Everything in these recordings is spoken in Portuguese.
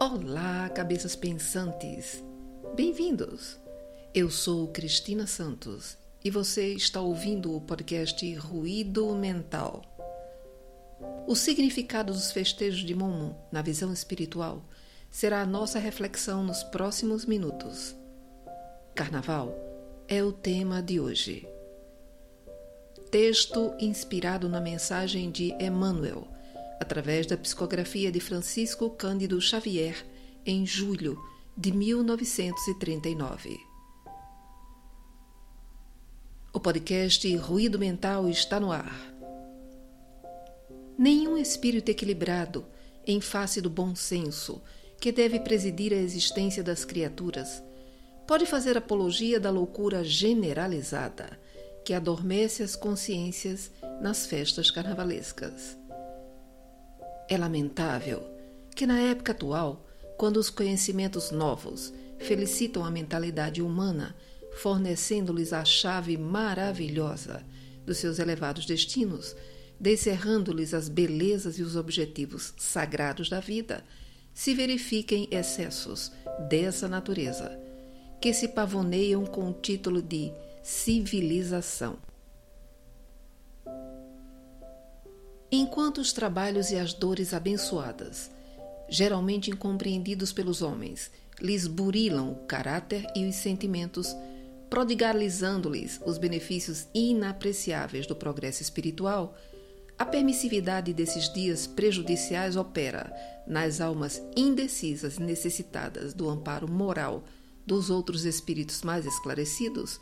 Olá, cabeças pensantes! Bem-vindos! Eu sou Cristina Santos e você está ouvindo o podcast Ruído Mental. O significado dos festejos de Momo na visão espiritual será a nossa reflexão nos próximos minutos. Carnaval é o tema de hoje. Texto inspirado na mensagem de Emmanuel, através da psicografia de Francisco Cândido Xavier, em julho de 1939. O podcast Ruído Mental está no ar. Nenhum espírito equilibrado, em face do bom senso, que deve presidir a existência das criaturas, pode fazer apologia da loucura generalizada que adormece as consciências nas festas carnavalescas. É lamentável que, na época atual, quando os conhecimentos novos felicitam a mentalidade humana, fornecendo-lhes a chave maravilhosa dos seus elevados destinos, descerrando-lhes as belezas e os objetivos sagrados da vida, se verifiquem excessos dessa natureza, que se pavoneiam com o título de civilização. Enquanto os trabalhos e as dores abençoadas, geralmente incompreendidos pelos homens, lhes burilam o caráter e os sentimentos, prodigalizando-lhes os benefícios inapreciáveis do progresso espiritual, a permissividade desses dias prejudiciais opera nas almas indecisas e necessitadas do amparo moral dos outros espíritos mais esclarecidos,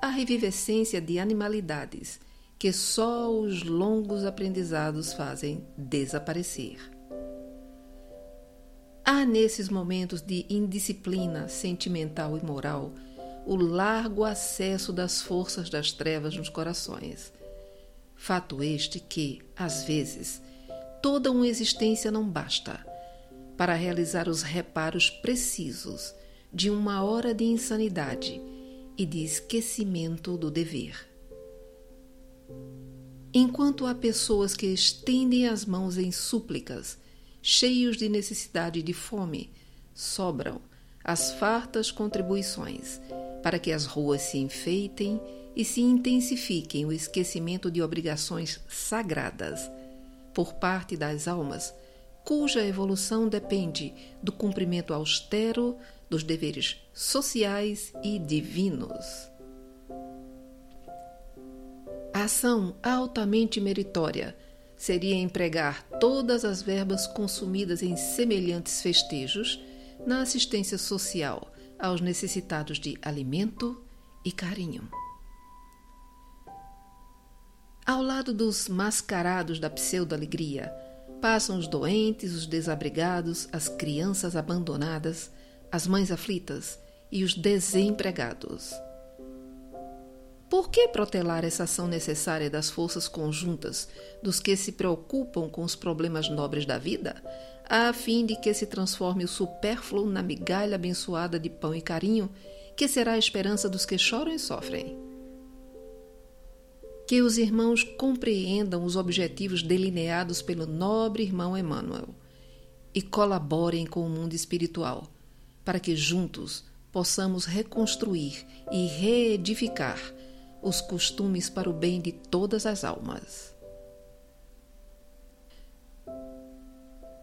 a revivescência de animalidades que só os longos aprendizados fazem desaparecer. Há nesses momentos de indisciplina sentimental e moral o largo acesso das forças das trevas nos corações. Fato este que, às vezes, toda uma existência não basta para realizar os reparos precisos de uma hora de insanidade e de esquecimento do dever. Enquanto há pessoas que estendem as mãos em súplicas, cheios de necessidade e de fome, sobram as fartas contribuições para que as ruas se enfeitem e se intensifiquem o esquecimento de obrigações sagradas por parte das almas, cuja evolução depende do cumprimento austero dos deveres sociais e divinos. Ação altamente meritória seria empregar todas as verbas consumidas em semelhantes festejos na assistência social aos necessitados de alimento e carinho. Ao lado dos mascarados da pseudo-alegria, passam os doentes, os desabrigados, as crianças abandonadas, as mães aflitas e os desempregados. Por que protelar essa ação necessária das forças conjuntas dos que se preocupam com os problemas nobres da vida, a fim de que se transforme o supérfluo na migalha abençoada de pão e carinho, que será a esperança dos que choram e sofrem? Que os irmãos compreendam os objetivos delineados pelo nobre irmão Emmanuel e colaborem com o mundo espiritual para que juntos possamos reconstruir e reedificar os costumes para o bem de todas as almas.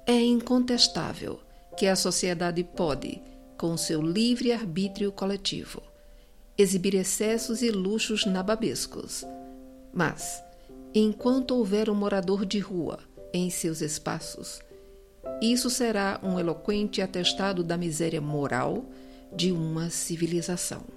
É incontestável que a sociedade pode, com seu livre arbítrio coletivo, exibir excessos e luxos nababescos. Mas, enquanto houver um morador de rua em seus espaços, isso será um eloquente atestado da miséria moral de uma civilização.